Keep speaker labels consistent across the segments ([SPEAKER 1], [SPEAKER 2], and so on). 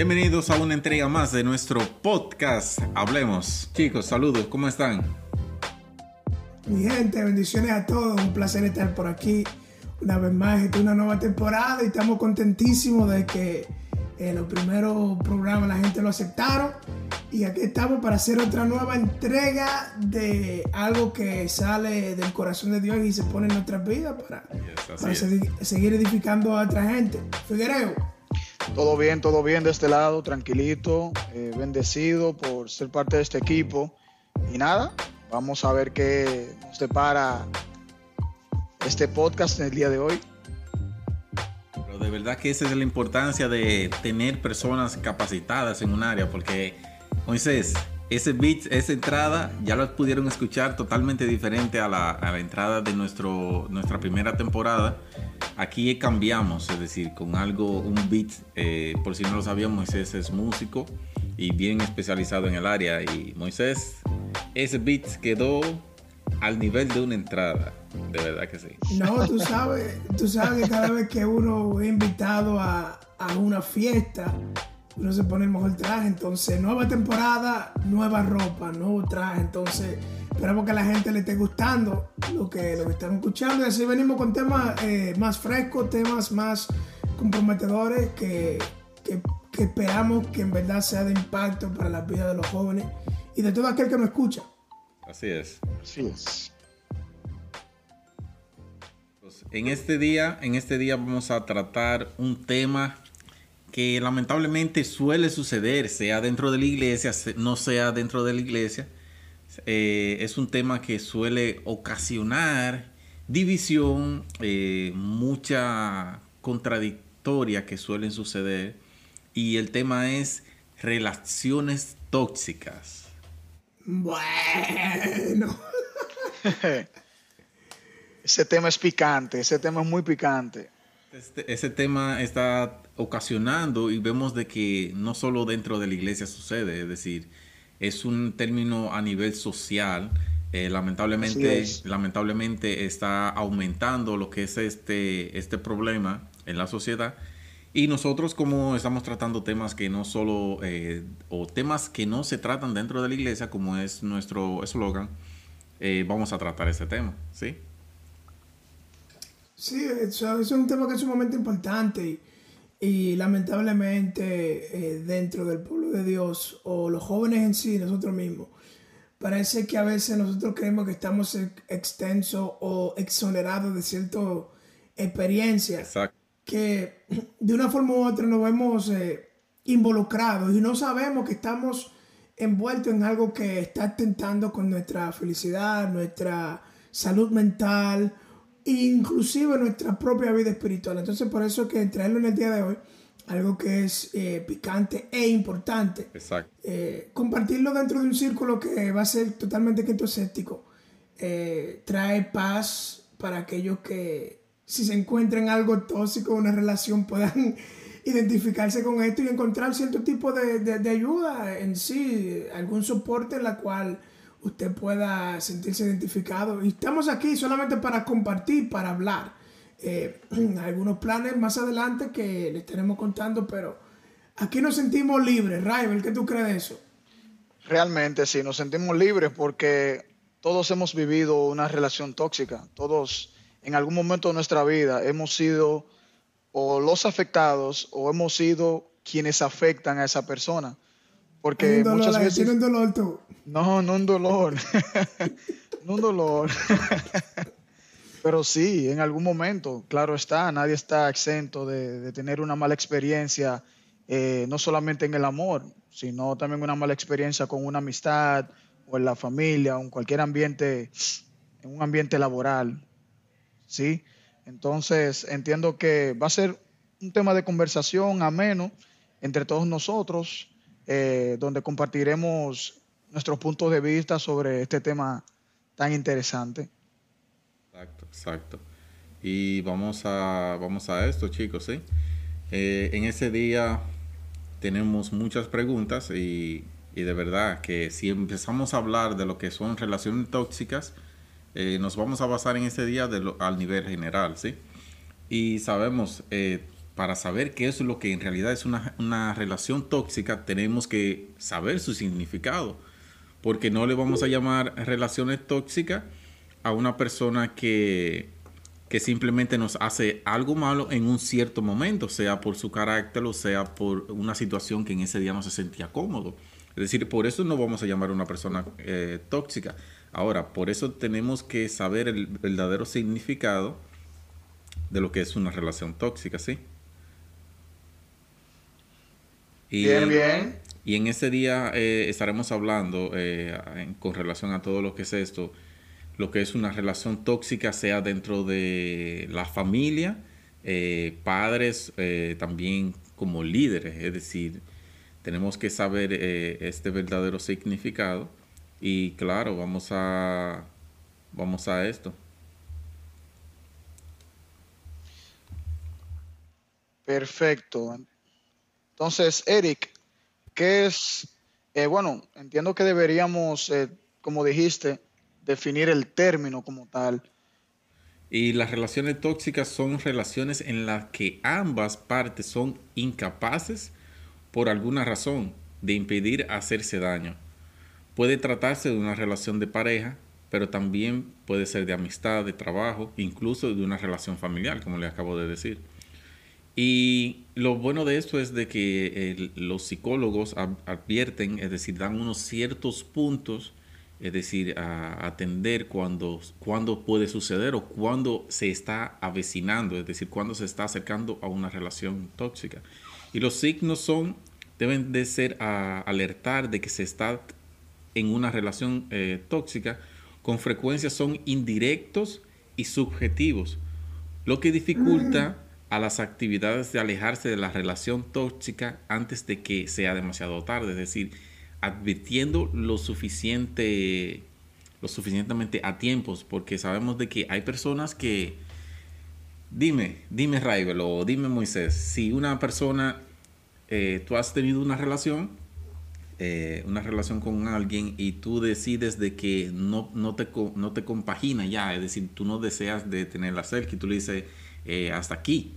[SPEAKER 1] Bienvenidos a una entrega más de nuestro podcast Hablemos. Chicos, saludos, ¿cómo están?
[SPEAKER 2] Mi gente, bendiciones a todos. Un placer estar por aquí una vez más. Esta es una nueva temporada y estamos contentísimos de que en los primeros programas la gente lo aceptaron. Y aquí estamos para hacer otra nueva entrega de algo que sale del corazón de Dios y se pone en nuestras vidas para,
[SPEAKER 1] Yes,
[SPEAKER 2] para
[SPEAKER 1] así
[SPEAKER 2] seguir, seguir edificando a otra gente. Figuereo.
[SPEAKER 3] Todo bien, todo bien de este lado, tranquilito, eh, bendecido por ser parte de este equipo. Y nada, vamos a ver qué nos depara este podcast en el día de hoy.
[SPEAKER 1] Pero de verdad que esa es la importancia de tener personas capacitadas en un área, porque Moisés, ese beat, esa entrada, ya lo pudieron escuchar totalmente diferente a la, a la entrada de nuestro, nuestra primera temporada. Aquí cambiamos, es decir, con algo, un beat, eh, por si no lo sabían, Moisés es músico y bien especializado en el área. Y Moisés, ese beat quedó al nivel de una entrada, de verdad que sí.
[SPEAKER 2] No, tú sabes, tú sabes que cada vez que uno es invitado a, a una fiesta, uno se pone el mejor traje. Entonces, nueva temporada, nueva ropa, nuevo traje. Entonces, esperamos que a la gente le esté gustando lo que, lo que están escuchando. Y así venimos con temas eh, más frescos, temas más comprometedores que, que, que esperamos que en verdad sea de impacto para la vida de los jóvenes y de todo aquel que nos escucha.
[SPEAKER 1] Así es.
[SPEAKER 3] Así es.
[SPEAKER 1] Pues, En este día, en este día vamos a tratar un tema que lamentablemente suele suceder, sea dentro de la iglesia, no sea dentro de la iglesia. Eh, es un tema que suele ocasionar división, eh, mucha contradictoria que suelen suceder. Y el tema es relaciones tóxicas.
[SPEAKER 2] Bueno.
[SPEAKER 3] Ese tema es picante, ese tema es muy picante.
[SPEAKER 1] Este- ese tema está ocasionando y vemos de que no solo dentro de la iglesia sucede, es decir, es un término a nivel social. eh, lamentablemente,
[SPEAKER 3] es.
[SPEAKER 1] lamentablemente está aumentando lo que es este, este problema en la sociedad. Y nosotros como estamos tratando temas que no solo, eh, o temas que no se tratan dentro de la iglesia, como es nuestro eslogan, eh, vamos a tratar ese tema, ¿sí?
[SPEAKER 2] Sí, eso es un tema que es sumamente importante y, lamentablemente eh, dentro del pueblo de Dios o los jóvenes en sí, nosotros mismos, parece que a veces nosotros creemos que estamos ex- extensos o exonerados de ciertas experiencias
[SPEAKER 1] Exacto.
[SPEAKER 2] que de una forma u otra nos vemos eh, involucrados y no sabemos que estamos envueltos en algo que está atentando con nuestra felicidad, nuestra salud mental, inclusive nuestra propia vida espiritual. Entonces por eso que traerlo en el día de hoy, algo que es eh, picante e importante,
[SPEAKER 1] Exacto.
[SPEAKER 2] eh, compartirlo dentro de un círculo que va a ser totalmente quintoséptico, eh, trae paz para aquellos que si se encuentran algo tóxico, una relación, puedan identificarse con esto y encontrar cierto tipo de, de- de ayuda en sí, algún soporte en la cual usted pueda sentirse identificado. Y estamos aquí solamente para compartir, para hablar. Eh, algunos planes más adelante que les estaremos contando, pero aquí nos sentimos libres. Raibel, ¿qué tú crees de eso?
[SPEAKER 3] Realmente sí, nos sentimos libres porque todos hemos vivido una relación tóxica. Todos en algún momento de nuestra vida hemos sido o los afectados o hemos sido quienes afectan a esa persona. Porque
[SPEAKER 2] un dolor,
[SPEAKER 3] muchas veces...
[SPEAKER 2] tiene un dolor tú.
[SPEAKER 3] No, no un dolor. no un dolor. Pero sí, en algún momento, claro está, nadie está exento de, de tener una mala experiencia, eh, no solamente en el amor, sino también una mala experiencia con una amistad o en la familia o en cualquier ambiente en un ambiente laboral, ¿sí? Entonces, entiendo que va a ser un tema de conversación ameno entre todos nosotros, eh, donde compartiremos nuestros puntos de vista sobre este tema tan interesante.
[SPEAKER 1] Exacto, exacto. Y vamos a, vamos a esto, chicos, ¿sí? Eh, en ese día tenemos muchas preguntas y, de verdad que si empezamos a hablar de lo que son relaciones tóxicas, eh, nos vamos a basar en ese día de al nivel general, ¿sí? Y sabemos, eh, para saber qué es lo que en realidad es una, relación tóxica, tenemos que saber su significado, porque no le vamos a llamar relaciones tóxicas a una persona que que simplemente nos hace algo malo en un cierto momento, sea por su carácter o sea por una situación que en ese día no se sentía cómodo. Es decir, por eso no vamos a llamar a una persona eh, tóxica. Ahora, por eso tenemos que saber el verdadero significado de lo que es una relación tóxica, ¿sí?
[SPEAKER 3] Y, bien, bien.
[SPEAKER 1] Y en ese día eh, estaremos hablando eh, con relación a todo lo que es esto lo que es una relación tóxica, sea dentro de la familia, eh, padres, también como líderes. Es decir, tenemos que saber este verdadero significado y claro, vamos a, vamos a esto.
[SPEAKER 3] Perfecto. Entonces, Eric, ¿qué es? bueno, entiendo que deberíamos, como dijiste, definir el término como tal.
[SPEAKER 1] Y las relaciones tóxicas son relaciones en las que ambas partes son incapaces por alguna razón de impedir hacerse daño. Puede tratarse de una relación de pareja, pero también puede ser de amistad, de trabajo, incluso de una relación familiar, como le acabo de decir. Y lo bueno de esto es de que los psicólogos advierten, es decir, dan unos ciertos puntos es decir, atender cuando, cuando puede suceder o cuando se está avecinando, es decir, cuando se está acercando a una relación tóxica. Y los signos son, deben de ser a alertar de que se está en una relación eh, tóxica, con frecuencia son indirectos y subjetivos, lo que dificulta a las actividades de alejarse de la relación tóxica antes de que sea demasiado tarde, es decir, advirtiendo lo suficiente, lo suficientemente a tiempos, porque sabemos de que hay personas que, dime, dime Raibel o dime Moisés, si una persona, eh, tú has tenido una relación, eh, una relación con alguien y tú decides de que no, no, te, no te compagina ya, es decir, tú no deseas de tenerla cerca y tú le dices, eh, hasta aquí.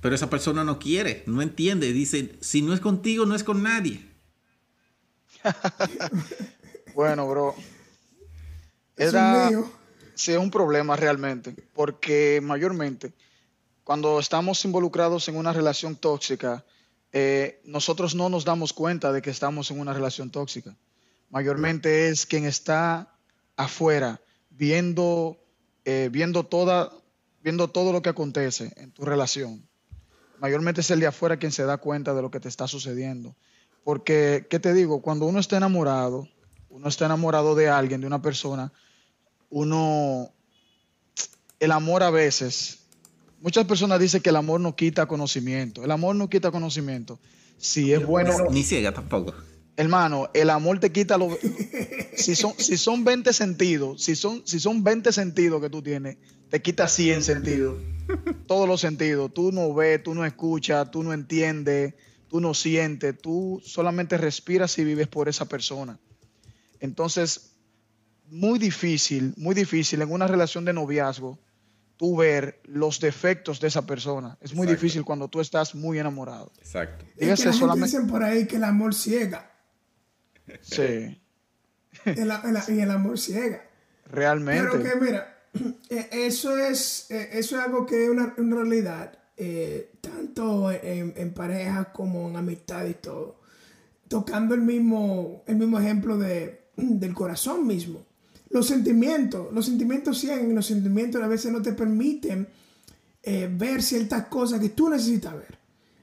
[SPEAKER 1] Pero esa persona no quiere, no entiende, dice, si no es contigo, no es con nadie.
[SPEAKER 3] bueno, bro. Era, sí, es un problema realmente, porque mayormente cuando estamos involucrados en una relación tóxica, eh, nosotros no nos damos cuenta de que estamos en una relación tóxica. Mayormente es quien está afuera viendo, eh, viendo, toda, viendo todo lo que acontece en tu relación. Mayormente es el de afuera quien se da cuenta de lo que te está sucediendo. Porque, ¿qué te digo? Cuando uno está enamorado, uno está enamorado de alguien, de una persona, uno, el amor a veces, muchas personas dicen que el amor no quita conocimiento. El amor no quita conocimiento. Si es bueno.
[SPEAKER 1] Ni ciega tampoco.
[SPEAKER 3] Hermano, el amor te quita los. si, son, si son 20 sentidos, si son, si son 20 sentidos que tú tienes, te quita 100 sentidos. Todos los sentidos. Tú no ves, tú no escuchas, tú no entiendes tú no sientes, tú solamente respiras y vives por esa persona. Entonces, muy difícil, muy difícil en una relación de noviazgo tú ver los defectos de esa persona. Es muy difícil cuando tú estás muy enamorado.
[SPEAKER 1] Exacto.
[SPEAKER 2] Dígase solamente... dicen por ahí que el amor ciega.
[SPEAKER 3] Sí.
[SPEAKER 2] y el amor ciega.
[SPEAKER 3] Realmente.
[SPEAKER 2] Pero que mira, e, eso es, e, eso es algo que es una, una realidad eh, tanto en, pareja como en amistad y todo, tocando el mismo, el mismo ejemplo de, del corazón mismo. Los sentimientos, los sentimientos siguen y los sentimientos a veces no te permiten eh, ver ciertas cosas que tú necesitas ver.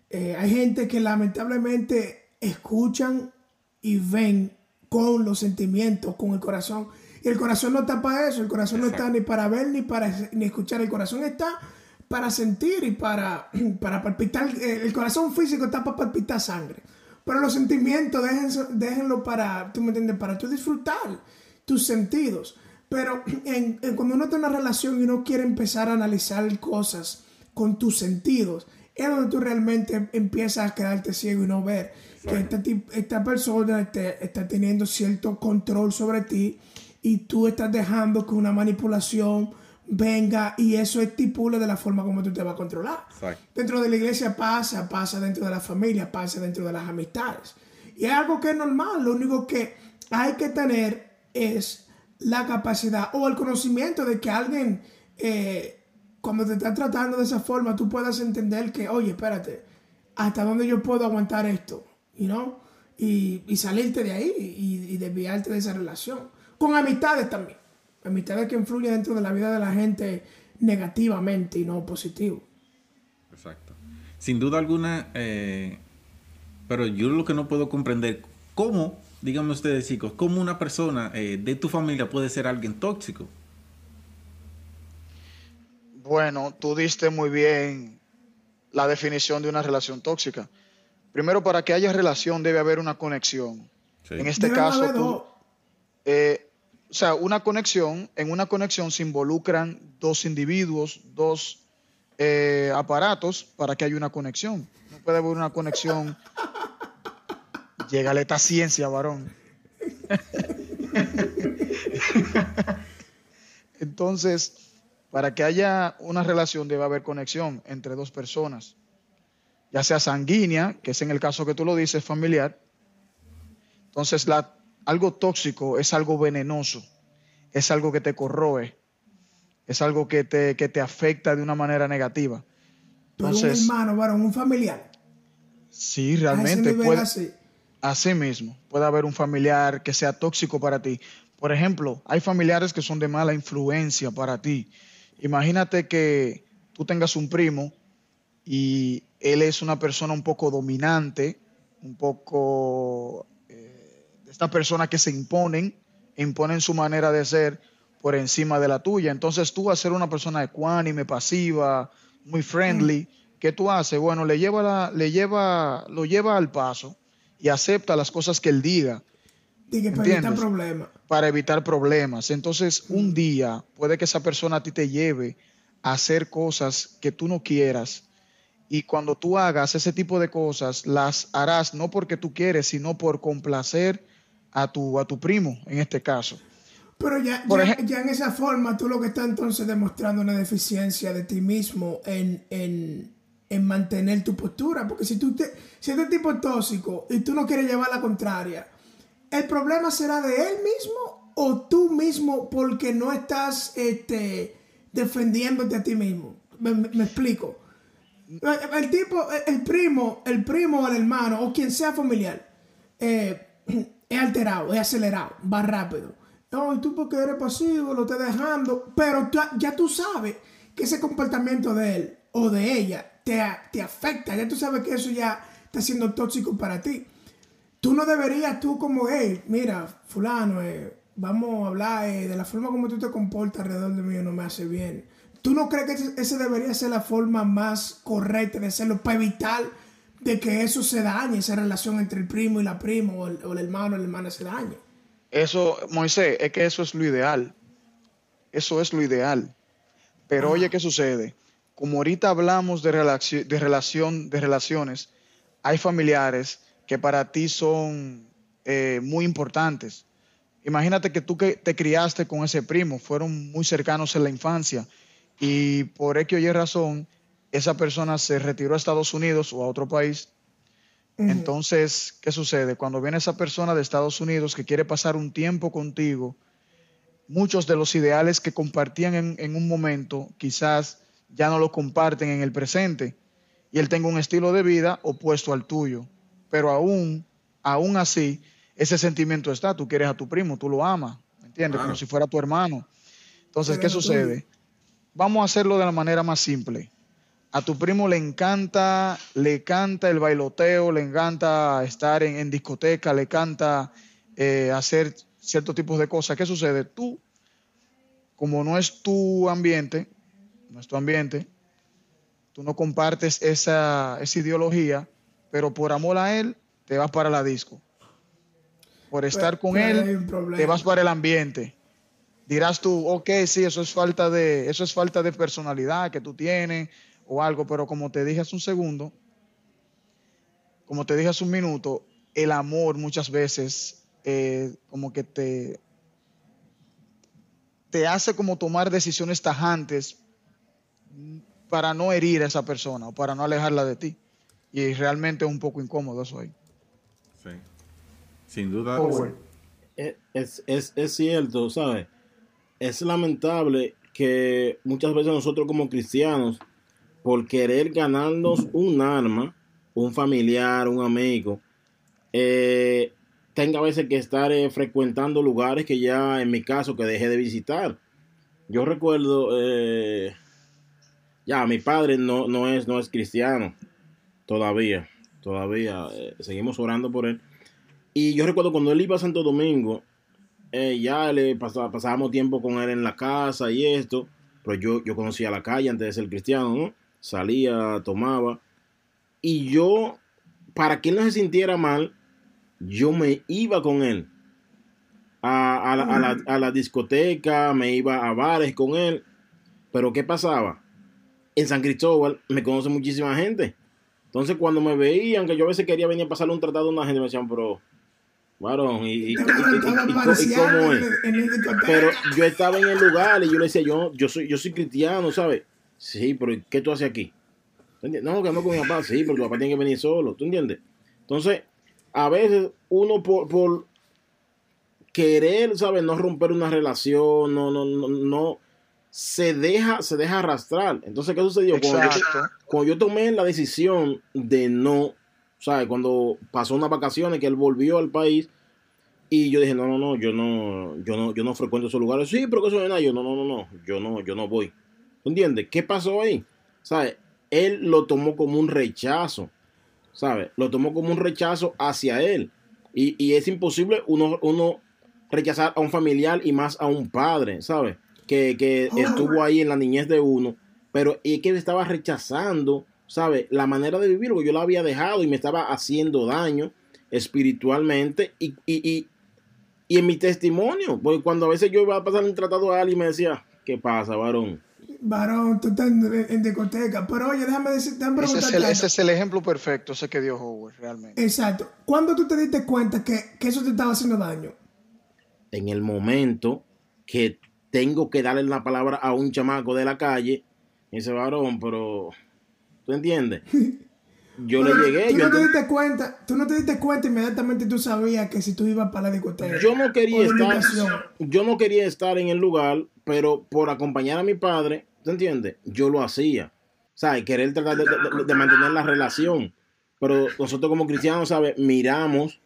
[SPEAKER 2] Eh, hay gente que lamentablemente escuchan y ven con los sentimientos, con el corazón, Y el corazón no está para eso, el corazón no está ni para ver ni para ni escuchar, el corazón está para sentir y para, para palpitar, el corazón físico está para palpitar sangre. Pero los sentimientos, déjenlo para, tú me entiendes, para tú disfrutar tus sentidos. Pero cuando uno tiene una relación y uno quiere empezar a analizar cosas con tus sentidos, es donde tú realmente empiezas a quedarte ciego y no ver que esta, esta persona está teniendo cierto control sobre ti y tú estás dejando que una manipulación venga y eso estipule de la forma como tú te vas a controlar. Dentro de la iglesia pasa, pasa dentro de la familia, pasa dentro de las amistades. Y es algo que es normal, lo único que hay que tener es la capacidad o el conocimiento de que alguien, eh, cuando te está tratando de esa forma, tú puedas entender que, oye, espérate, ¿hasta dónde yo puedo aguantar esto? You know? y, y, salirte de ahí y, y desviarte de esa relación. Con amistades también amistades que influyen dentro de la vida de la gente negativamente y no positivo.
[SPEAKER 1] Exacto. Sin duda alguna, eh, pero yo lo que no puedo comprender, ¿cómo, díganme ustedes chicos, cómo una persona eh, de tu familia puede ser alguien tóxico?
[SPEAKER 3] Bueno, tú diste muy bien la definición de una relación tóxica. Primero, para que haya relación debe haber una conexión. En este caso, tú, eh, o sea, una conexión, en una conexión se involucran dos individuos, dos eh, aparatos para que haya una conexión. No puede haber una conexión. Llegale esta ciencia, varón. Entonces, para que haya una relación debe haber conexión entre dos personas, ya sea sanguínea, que es en el caso que tú lo dices, familiar. Entonces, la algo tóxico es algo venenoso, es algo que te corroe, es algo que te, que te afecta de una manera negativa.
[SPEAKER 2] Entonces, un hermano, varón, un familiar.
[SPEAKER 3] Sí, realmente puede. Así. mismo, puede haber un familiar que sea tóxico para ti. Por ejemplo, hay familiares que son de mala influencia para ti. Imagínate que tú tengas un primo y él es una persona un poco dominante, un poco estas personas que se imponen, imponen su manera de ser por encima de la tuya. Entonces tú vas a ser una persona ecuánime, pasiva, muy friendly. ¿Qué tú haces? Bueno, le lleva, le lleva, lo lleva al paso y acepta las cosas que él diga.
[SPEAKER 2] para evitar problemas.
[SPEAKER 3] Para evitar problemas. Entonces, un día puede que esa persona a ti te lleve a hacer cosas que tú no quieras. Y cuando tú hagas ese tipo de cosas, las harás no porque tú quieres, sino por complacer a tu, a tu primo, en este caso.
[SPEAKER 2] Pero ya, ya, en esa forma tú lo que estás entonces demostrando una deficiencia de ti mismo en, en, en mantener tu postura. Porque si tú te, si este tipo es tóxico y tú no quieres llevar la contraria, ¿el problema será de él mismo o tú mismo porque no estás este, defendiéndote a ti mismo? Me, explico. El tipo, el primo, el primo o el hermano o quien sea familiar, eh, es alterado, es acelerado, va rápido. No, y tú porque eres pasivo, lo estás dejando, pero ya tú sabes que ese comportamiento de él o de ella te, te afecta, ya tú sabes que eso ya está siendo tóxico para ti. Tú no deberías, tú como, hey, mira, fulano, eh, vamos a hablar eh, de la forma como tú te comportas alrededor de mí no me hace bien. ¿Tú no crees que esa debería ser la forma más correcta de hacerlo para evitar de que eso se dañe, esa relación entre el primo y la prima, o el, hermano y la hermana se dañe.
[SPEAKER 3] Eso, Moisés, es que eso es lo ideal. Eso es lo ideal. Pero oye, ¿qué sucede? Como ahorita hablamos de, relación, de, relación, de relaciones, hay familiares que para ti son eh, muy importantes. Imagínate que tú que te criaste con ese primo, fueron muy cercanos en la infancia y por X o Y razón esa persona se retiró a Estados Unidos o a otro país. Entonces, ¿qué sucede? Cuando viene esa persona de Estados Unidos que quiere pasar un tiempo contigo, muchos de los ideales que compartían en, un momento quizás ya no lo comparten en el presente y él tenga un estilo de vida opuesto al tuyo. Pero aún, aún así, ese sentimiento está. Tú quieres a tu primo, tú lo amas, ¿me entiendes? Como si fuera tu hermano. Entonces, ¿qué sucede? Vamos a hacerlo de la manera más simple a tu primo le encanta, le encanta el bailoteo, le encanta estar en, discoteca, le encanta eh, hacer ciertos tipos de cosas. ¿Qué sucede? Tú, como no es tu ambiente, no es tu ambiente, tú no compartes esa, esa ideología, pero por amor a él, te vas para la disco. Por estar con él, te vas para el ambiente. Dirás tú, ok, sí, eso es falta de, eso es falta de personalidad que tú tienes o algo, pero como te dije hace un segundo, como te dije hace un minuto, el amor muchas veces eh, como que te, te hace como tomar decisiones tajantes para no herir a esa persona o para no alejarla de ti. Y realmente es un poco incómodo eso ahí.
[SPEAKER 1] Sí. Sin duda.
[SPEAKER 4] Es, es, es cierto, ¿sabes? Es lamentable que muchas veces nosotros como cristianos, por querer ganarnos un arma, un familiar, un amigo, eh, tenga a veces que estar eh, frecuentando lugares que ya en mi caso que dejé de visitar. Yo recuerdo, eh, ya mi padre no, no, es, no es cristiano todavía, todavía seguimos orando por él. Y yo recuerdo cuando él iba a Santo Domingo, ya le pasábamos tiempo con él en la casa y esto, pero yo, yo conocía la calle antes de ser cristiano, ¿no? Salía, tomaba. Y yo, para que él no se sintiera mal, yo me iba con él a, la, discoteca, me iba a bares con él. Pero ¿qué pasaba? En San Cristóbal me conoce muchísima gente. Entonces cuando me veían, que yo a veces quería venir a pasarle un tratado a una gente, me decían, pero, varón, y, cómo es. Pero yo estaba en el lugar y yo le decía, yo, yo soy, yo soy cristiano, ¿sabes? Sí, pero ¿qué tú haces aquí? No, que no con mi papá, sí, pero tu papá tiene que venir solo, ¿tú entiendes? Entonces, a veces uno por, querer, ¿sabes? No romper una relación, no, no, no, no, se deja, se deja arrastrar. Entonces, ¿qué sucedió? Cuando yo, tomé la decisión de no, ¿sabes? Cuando pasó unas vacaciones que él volvió al país y yo dije, no, no, no, yo no, yo no, yo no frecuento esos lugares. Sí, pero que eso no es nada. Yo, no, no, no, no, yo no, yo no voy. ¿Entiendes? ¿Qué pasó ahí? ¿Sabes? Él lo tomó como un rechazo. ¿sabes? Lo tomó como un rechazo hacia él. Y, es imposible uno, uno, rechazar a un familiar y más a un padre, ¿sabes? Que, oh. estuvo ahí en la niñez de uno, pero es que estaba rechazando, ¿sabes? La manera de vivir, porque yo lo había dejado y me estaba haciendo daño espiritualmente y, y, y, en mi testimonio, porque cuando a veces yo iba a pasar un tratado a alguien y me decía, ¿qué pasa, varón?
[SPEAKER 2] varón, tú estás en, discoteca. Pero oye, déjame decir, déjame
[SPEAKER 3] ese es, el, ese es el ejemplo perfecto, ese que dio Howard, realmente.
[SPEAKER 2] Exacto. ¿Cuándo tú te diste cuenta que, que eso te estaba haciendo daño?
[SPEAKER 4] En el momento que tengo que darle la palabra a un chamaco de la calle, ese varón, pero ¿tú entiendes? Yo le llegué.
[SPEAKER 2] Tú
[SPEAKER 4] no
[SPEAKER 2] te diste cuenta, tú no te diste cuenta inmediatamente tú sabías que si tú ibas para la discoteca.
[SPEAKER 4] Yo no quería estar, yo no quería estar en el lugar, pero por acompañar a mi padre, ¿te entiendes? Yo lo hacía. ¿Sabes? Querer tratar de, mantener la relación. Pero nosotros como cristianos, ¿sabes? Miramos,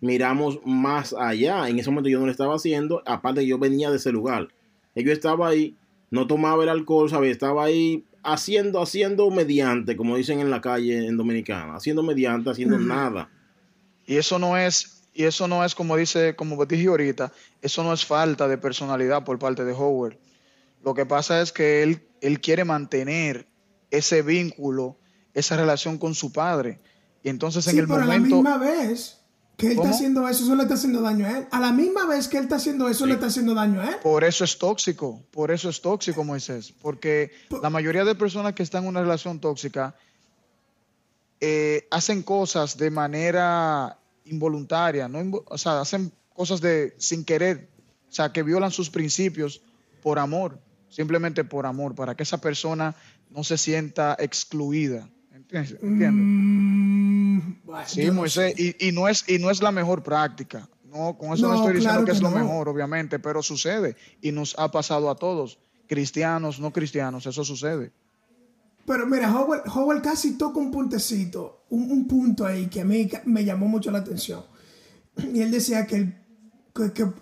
[SPEAKER 4] miramos más allá. En ese momento yo no lo estaba haciendo, aparte yo venía de ese lugar. Yo estaba ahí, no tomaba el alcohol, ¿sabes? Estaba ahí haciendo, haciendo mediante, como dicen en la calle en Dominicana, haciendo mediante, haciendo nada.
[SPEAKER 3] Y eso no es, y eso no es como dice, como dije ahorita, eso no es falta de personalidad por parte de Howard. Lo que pasa es que él, él quiere mantener ese vínculo, esa relación con su padre. Y entonces en el
[SPEAKER 2] pero
[SPEAKER 3] momento.
[SPEAKER 2] A la misma vez que él está haciendo eso, eso le está haciendo daño a él. A la misma vez que él está haciendo eso, le está haciendo daño a él.
[SPEAKER 3] Por eso es tóxico, por eso es tóxico, Moisés. Porque la mayoría de personas que están en una relación tóxica eh, hacen cosas de manera involuntaria, ¿no? o sea, hacen cosas de sin querer, o sea, que violan sus principios por amor, simplemente por amor, para que esa persona no se sienta excluida. ¿Entiendes? Mm, sí, Moisés, y, no es, y no es la mejor práctica. No, con eso no, estoy diciendo que, es lo mejor, obviamente, pero sucede y nos ha pasado a todos, cristianos, no cristianos, eso sucede.
[SPEAKER 2] Pero mira, Howell, casi toca un puntecito, un, punto ahí que a mí me llamó mucho la atención. Y él decía que,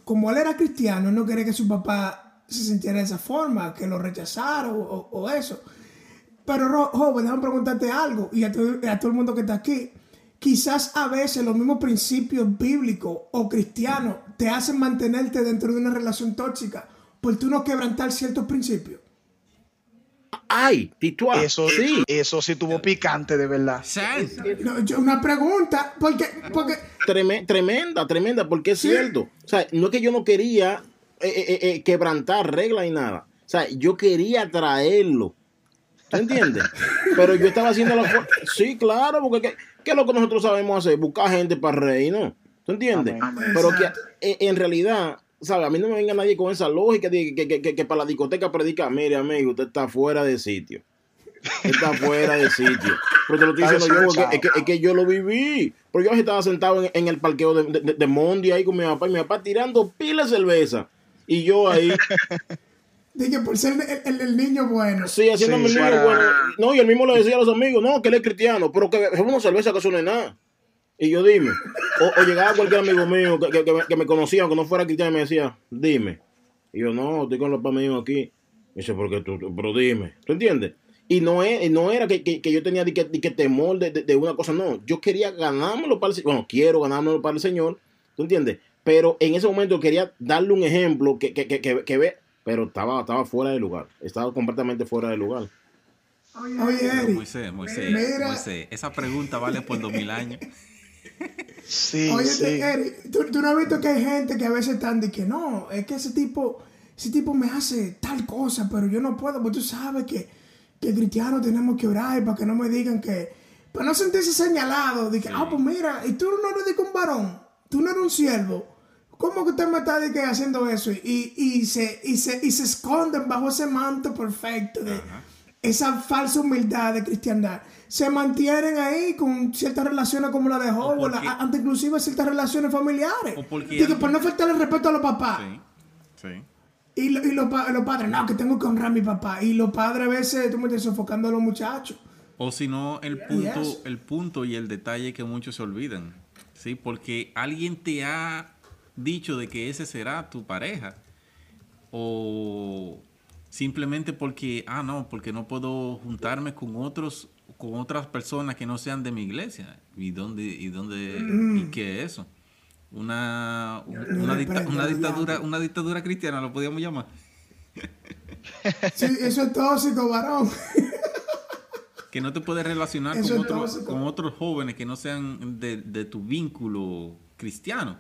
[SPEAKER 2] como él era cristiano, no quería que su papá se sintiera de esa forma, que lo rechazara o eso. Pero, joven, déjame preguntarte algo, y a, todo el mundo que está aquí. quizás a veces los mismos principios bíblicos o cristianos te hacen mantenerte dentro de una relación tóxica por tú no quebrantar ciertos principios.
[SPEAKER 4] Ay, Tito,
[SPEAKER 3] Eso sí. eso sí tuvo picante, de verdad.
[SPEAKER 2] No, yo- una pregunta, porque, porque
[SPEAKER 4] Treme- tremenda, tremenda, porque es
[SPEAKER 2] Sí.
[SPEAKER 4] cierto. O sea, no es que yo no quería eh, eh, eh, quebrantar reglas y nada. O sea, yo quería traerlo. ¿Tú entiendes? Pero yo estaba haciendo la. Sí, claro, porque ¿qué, qué es lo que nosotros sabemos hacer? Buscar gente para reír, ¿no? ¿Tú entiendes?
[SPEAKER 3] Amén.
[SPEAKER 4] Pero que eh, en realidad, ¿sabes? A mí no me venga nadie con esa lógica de que, que- que- que para la discoteca predica, mire, amigo, usted está fuera de sitio. Está fuera de sitio. Pero te lo estoy diciendo yo, porque es que, es que yo lo viví. Porque yo estaba sentado en, en el parqueo de, de, de Mondi ahí con mi papá y mi papá tirando pila de cerveza. Y yo ahí,
[SPEAKER 2] dije, por ser el, el- el niño bueno.
[SPEAKER 4] sí, haciendo
[SPEAKER 3] Sí,
[SPEAKER 4] mi niño,
[SPEAKER 3] para-
[SPEAKER 4] bueno. No, y el mismo le decía a los amigos, no, que él es cristiano, pero que es una cerveza que eso no es nada. Y yo dime, o, o llegaba cualquier amigo mío que, que- que me, que me conocía, aunque no fuera cristiano, y me decía, dime. Y yo, no, estoy con los míos aquí. Y dice, porque tú, tú- pero dime, ¿tú entiendes? Y no, es, no era que, que- que yo tenía de que, de que temor de, de- de una cosa, no. Yo quería ganármelo para el Señor. Bueno, quiero ganármelo para el Señor, ¿tú entiendes? Pero en ese momento quería darle un ejemplo que, que, que, que, que ve, pero estaba, estaba fuera de lugar. Estaba completamente fuera de lugar.
[SPEAKER 2] Oye,
[SPEAKER 1] Moisés, Moisés,
[SPEAKER 2] Mira.
[SPEAKER 1] Moisés, esa pregunta vale por dos mil años.
[SPEAKER 3] Sí,
[SPEAKER 2] Oye,
[SPEAKER 3] sí.
[SPEAKER 2] Eric, ¿tú, tú no has visto que hay gente que a veces están de que no, es que ese tipo, ese tipo me hace tal cosa, pero yo no puedo, porque tú sabes que, que cristianos tenemos que orar para que no me digan que, para no sentirse señalado, de que, ah, pues mira, y tú no eres de un varón, tú no eres un siervo. ¿Cómo que usted me está de que haciendo eso? Y, y, se, y, se, y se esconden bajo ese manto perfecto de esa falsa humildad de cristiandad. Se mantienen ahí con ciertas relaciones como la de la- ante inclusive ciertas relaciones familiares.
[SPEAKER 1] O porque alguien-
[SPEAKER 2] por no faltarle el respeto a los papás.
[SPEAKER 1] Sí, sí.
[SPEAKER 2] Y, lo- y los, pa- los padres, no, que tengo que honrar a mi papá. Y los padres a veces, tú me entiendes, sofocando a los muchachos.
[SPEAKER 1] O si no, el punto,
[SPEAKER 2] Yes.
[SPEAKER 1] el punto y el detalle que muchos se olvidan. ¿sí? Porque alguien te ha dicho de que ese será tu pareja. O simplemente porque, ah, no, porque no puedo juntarme con otros, con otras personas que no sean de mi iglesia. ¿Y dónde, y dónde, y qué es eso? Una, una, dicta- una dictadura, una dictadura cristiana, lo podíamos llamar.
[SPEAKER 2] Sí, eso es tóxico, varón.
[SPEAKER 1] que no te puedes relacionar
[SPEAKER 2] Eso
[SPEAKER 1] con,
[SPEAKER 2] tóxico.
[SPEAKER 1] con otros jóvenes que no sean de, de tu vínculo cristiano.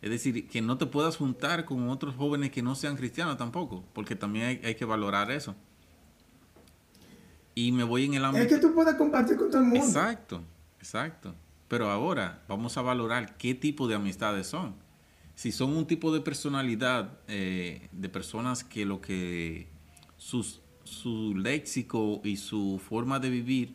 [SPEAKER 1] Es decir, que no te puedas juntar con otros jóvenes que no sean cristianos tampoco, porque también hay, hay que valorar eso. Y me voy en el ámbito...
[SPEAKER 2] es que tú puedes compartir con todo el mundo.
[SPEAKER 1] Exacto, exacto. Pero ahora vamos a valorar qué tipo de amistades son. Si son un tipo de personalidad eh, de personas que lo que sus, su léxico y su forma de vivir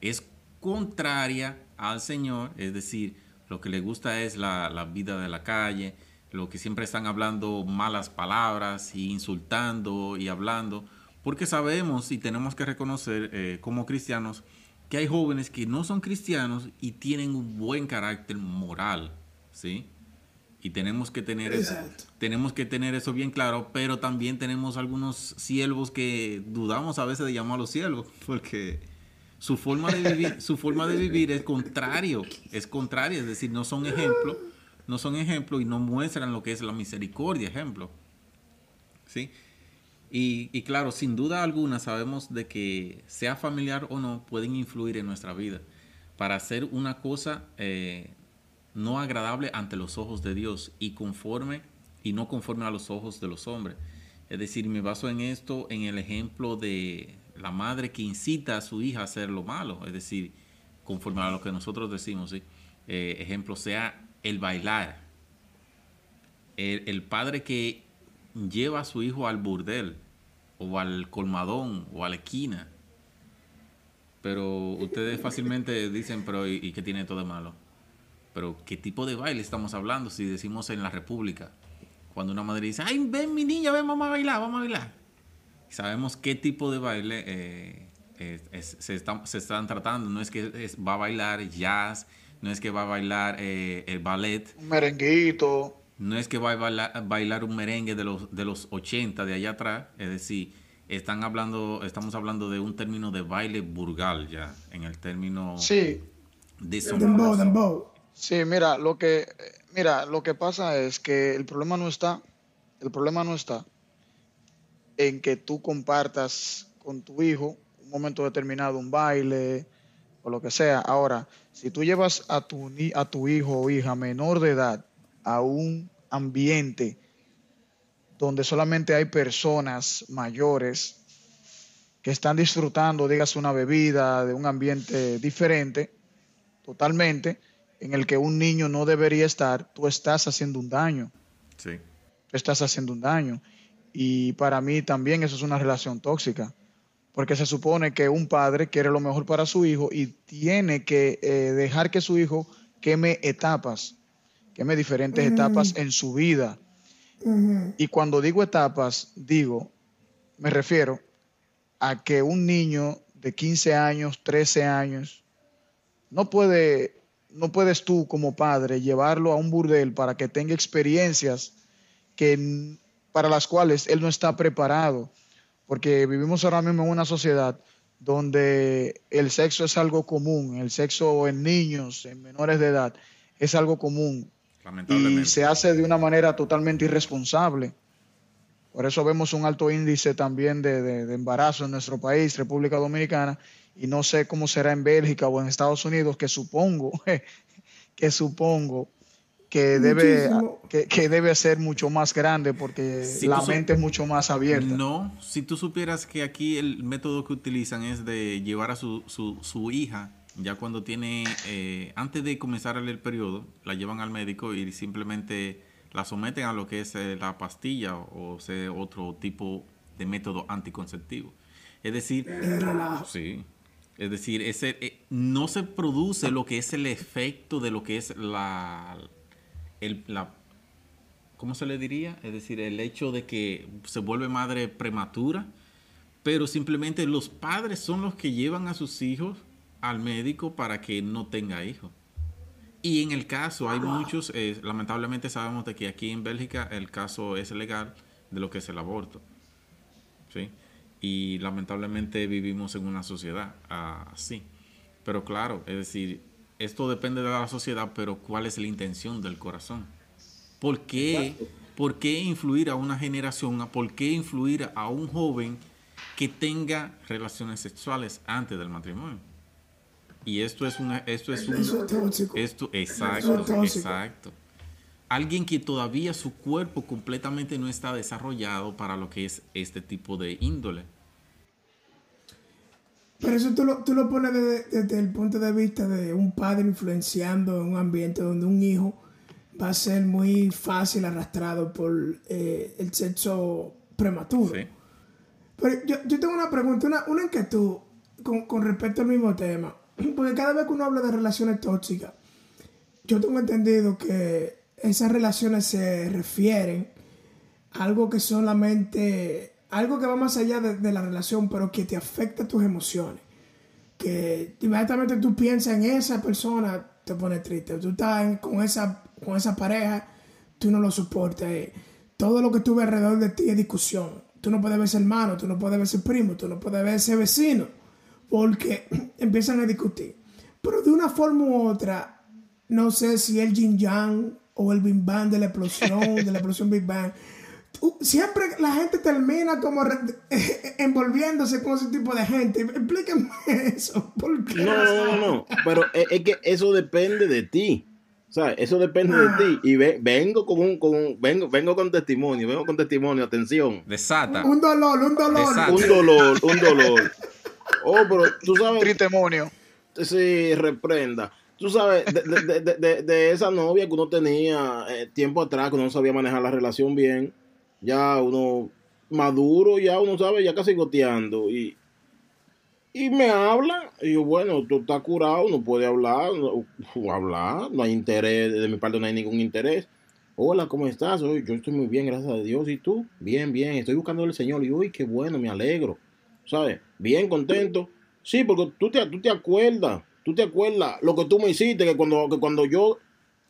[SPEAKER 1] es contraria al Señor, es decir, lo que le gusta es la, la vida de la calle, lo que siempre están hablando malas palabras y insultando y hablando, porque sabemos y tenemos que reconocer eh, como cristianos que hay jóvenes que no son cristianos y tienen un buen carácter moral, ¿sí? Y tenemos que tener eso, tenemos que tener eso bien claro, pero también tenemos algunos siervos que dudamos a veces de llamarlos siervos, porque su forma de vivir, su forma de vivir es contrario, es contraria, es decir, no son ejemplo, no son ejemplo y no muestran lo que es la misericordia, ejemplo. ¿Sí? Y, y claro, sin duda alguna sabemos de que sea familiar o no, pueden influir en nuestra vida para hacer una cosa eh, no agradable ante los ojos de Dios y conforme y no conforme a los ojos de los hombres. Es decir, me baso en esto, en el ejemplo de la madre que incita a su hija a hacer lo malo, es decir, conforme a lo que nosotros decimos, ¿sí? Eh, ejemplo sea el bailar. El, el padre que lleva a su hijo al burdel o al colmadón o a la esquina. Pero ustedes fácilmente dicen, pero ¿y, y qué tiene todo de malo? Pero ¿qué tipo de baile estamos hablando si decimos en la República? Cuando una madre dice, ay, ven mi niña, ven, vamos a bailar, vamos a bailar. Sabemos qué tipo de baile eh, es- es- se, están, se están tratando. No es que es- va a bailar jazz, no es que va a bailar eh, el ballet,
[SPEAKER 3] Un merenguito.
[SPEAKER 1] no es que va a bailar, bailar un merengue de los, de los 80 de allá atrás, es decir, están hablando, estamos hablando de un término de baile burgal ya, en el término
[SPEAKER 3] Sí.
[SPEAKER 2] Dembow, dembow.
[SPEAKER 3] Sí, mira, lo que mira, lo que pasa es que el problema no está el problema no está en que tú compartas con tu hijo un momento determinado un baile o lo que sea. Ahora, si tú llevas a tu ni- a tu hijo o hija menor de edad a un ambiente donde solamente hay personas mayores que están disfrutando, digas, una bebida, de un ambiente diferente, totalmente, en el que un niño no debería estar, tú estás haciendo un daño,
[SPEAKER 1] Sí.
[SPEAKER 3] tú estás haciendo un daño. Y para mí también eso es una relación tóxica, porque se supone que un padre quiere lo mejor para su hijo y tiene que eh, dejar que su hijo queme etapas, queme diferentes etapas en su vida. Y cuando digo etapas, digo, me refiero a que un niño de 15 años, 13 años, no puede, no puedes tú como padre llevarlo a un burdel para que tenga experiencias que para las cuales él no está preparado, porque vivimos ahora mismo en una sociedad donde el sexo es algo común, el sexo en niños, en menores de edad, es algo común y
[SPEAKER 1] Lamentablemente.
[SPEAKER 3] se hace de una manera totalmente irresponsable. Por eso vemos un alto índice también de, de- de embarazo en nuestro país, República Dominicana, y no sé cómo será en Bélgica o en Estados Unidos, que supongo, que supongo que debe, que, que debe ser mucho más grande porque
[SPEAKER 1] Si
[SPEAKER 3] la mente es mucho más abierta.
[SPEAKER 1] No, si tú supieras que aquí el método que utilizan es de llevar a su, su, su hija, ya cuando tiene, eh, antes de comenzar el periodo, la llevan al médico y simplemente la someten a lo que es eh, la pastilla o, sea, otro tipo de método anticonceptivo. Es decir,
[SPEAKER 2] relajo.
[SPEAKER 1] sí, es decir, ese, eh, no se produce lo que es el efecto de lo que es la, el, la ¿cómo se le diría? Es decir, el hecho de que se vuelve madre prematura, pero simplemente los padres son los que llevan a sus hijos al médico para que no tenga hijos. Y en el caso, hay muchos, eh, lamentablemente sabemos de que aquí en Bélgica el caso es legal de lo que es el aborto. ¿sí? Y lamentablemente vivimos en una sociedad ah, así. Pero claro, es decir, esto depende de la sociedad, pero ¿cuál es la intención del corazón? ¿Por qué, ¿Por qué influir a una generación? ¿Por qué influir a un joven que tenga relaciones sexuales antes del matrimonio? Y esto es una, esto es un, esto, exacto, exacto. Alguien que todavía su cuerpo completamente no está desarrollado para lo que es este tipo de índole.
[SPEAKER 2] Pero eso tú lo, tú lo pones desde, desde el punto de vista de un padre influenciando en un ambiente donde un hijo va a ser muy fácil arrastrado por eh, el sexo prematuro.
[SPEAKER 1] ¿sí?
[SPEAKER 2] Pero yo, yo tengo una pregunta, una, una inquietud con, con respecto al mismo tema. Porque cada vez que uno habla de relaciones tóxicas, yo tengo entendido que esas relaciones se refieren a algo que solamente, algo que va más allá de, la relación, pero que te afecta tus emociones. Que inmediatamente tú piensas en esa persona, te pone triste. Tú estás con, esa, con esa pareja, tú no lo soportas. eh. Todo lo que tuve alrededor de ti es discusión. Tú no puedes ver ese hermano, tú no puedes ver ese primo, tú no puedes ver ese vecino, porque empiezan a discutir. Pero de una forma u otra, no sé si el Jin Yang o el Big Bang de la explosión, de la explosión Big Bang. Siempre la gente termina como re- envolviéndose con ese tipo de gente. Explíquenme eso. ¿Por qué?
[SPEAKER 4] No, no, no, no. Pero es, es que eso depende de ti. ¿Sabes? Eso depende de ti. Y ve- vengo con un, con un- vengo, vengo con testimonio, vengo con testimonio, atención.
[SPEAKER 1] Desata.
[SPEAKER 2] Un dolor, un dolor.
[SPEAKER 4] Un dolor, un dolor. Oh, pero tú sabes,
[SPEAKER 3] Tristemonio.
[SPEAKER 4] sí, reprenda. Tú sabes, de, de- de- de- de esa novia que uno tenía eh, tiempo atrás, que uno no sabía manejar la relación bien, ya uno maduro, ya uno sabe, ya casi goteando. Y, y me habla, y yo, bueno, tú estás curado, no puede hablar, no, hablar, no hay interés, de mi parte no hay ningún interés. Hola, ¿cómo estás? Hoy yo estoy muy bien, gracias a Dios. ¿Y tú? Bien, bien, estoy buscando al Señor. Y uy, qué bueno, me alegro. ¿Sabes? Bien contento. Sí, porque tú te, tú te acuerdas, tú te acuerdas lo que tú me hiciste, que cuando, que cuando yo,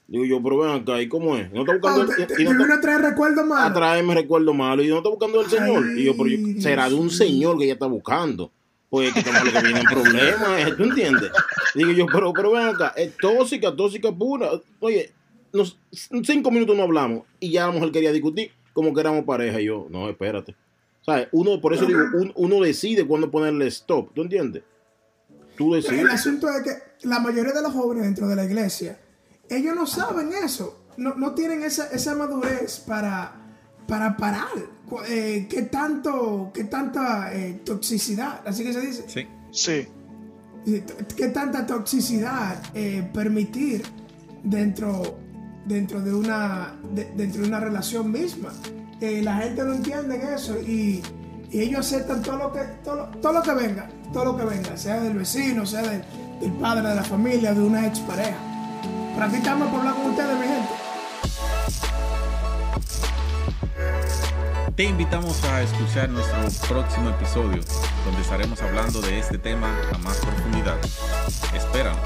[SPEAKER 4] digo yo, pero ven acá, ¿y cómo es? No está
[SPEAKER 2] Ah,
[SPEAKER 4] buscando
[SPEAKER 2] te,
[SPEAKER 4] el,
[SPEAKER 2] te-
[SPEAKER 4] y no
[SPEAKER 2] te
[SPEAKER 4] está-
[SPEAKER 2] vino a traer recuerdos
[SPEAKER 4] a
[SPEAKER 2] malos.
[SPEAKER 4] traerme y no está buscando el Señor.
[SPEAKER 2] Ay,
[SPEAKER 4] y yo, pero yo- será de un Señor que ella está buscando. Pues que lo que viene en problemas, ¿tú entiendes? Digo yo, pero, pero ven acá, es tóxica, tóxica pura. Oye, nos, cinco minutos no hablamos y ya la mujer quería discutir como que éramos pareja. Y yo, no, espérate. ¿Sabes? Uno, por eso digo, uno decide cuándo ponerle stop, ¿tú entiendes?
[SPEAKER 2] Tú decides. El asunto es que la mayoría de los jóvenes dentro de la iglesia, ellos no saben eso. No, no tienen esa, esa madurez para, para parar. Eh, ¿Qué tanto, qué tanta eh, toxicidad? Así que se dice.
[SPEAKER 1] Sí.
[SPEAKER 3] Sí.
[SPEAKER 2] ¿Qué tanta toxicidad eh, permitir dentro, dentro, de una, dentro de una relación misma? la gente no entiende eso y, ellos aceptan todo lo que todo, todo, lo que venga, todo lo que venga, sea del vecino, sea del, del padre de la familia, de una expareja. Pero por hablar con ustedes, mi gente.
[SPEAKER 1] Te invitamos a escuchar nuestro próximo episodio, donde estaremos hablando de este tema a más profundidad. Espéranos.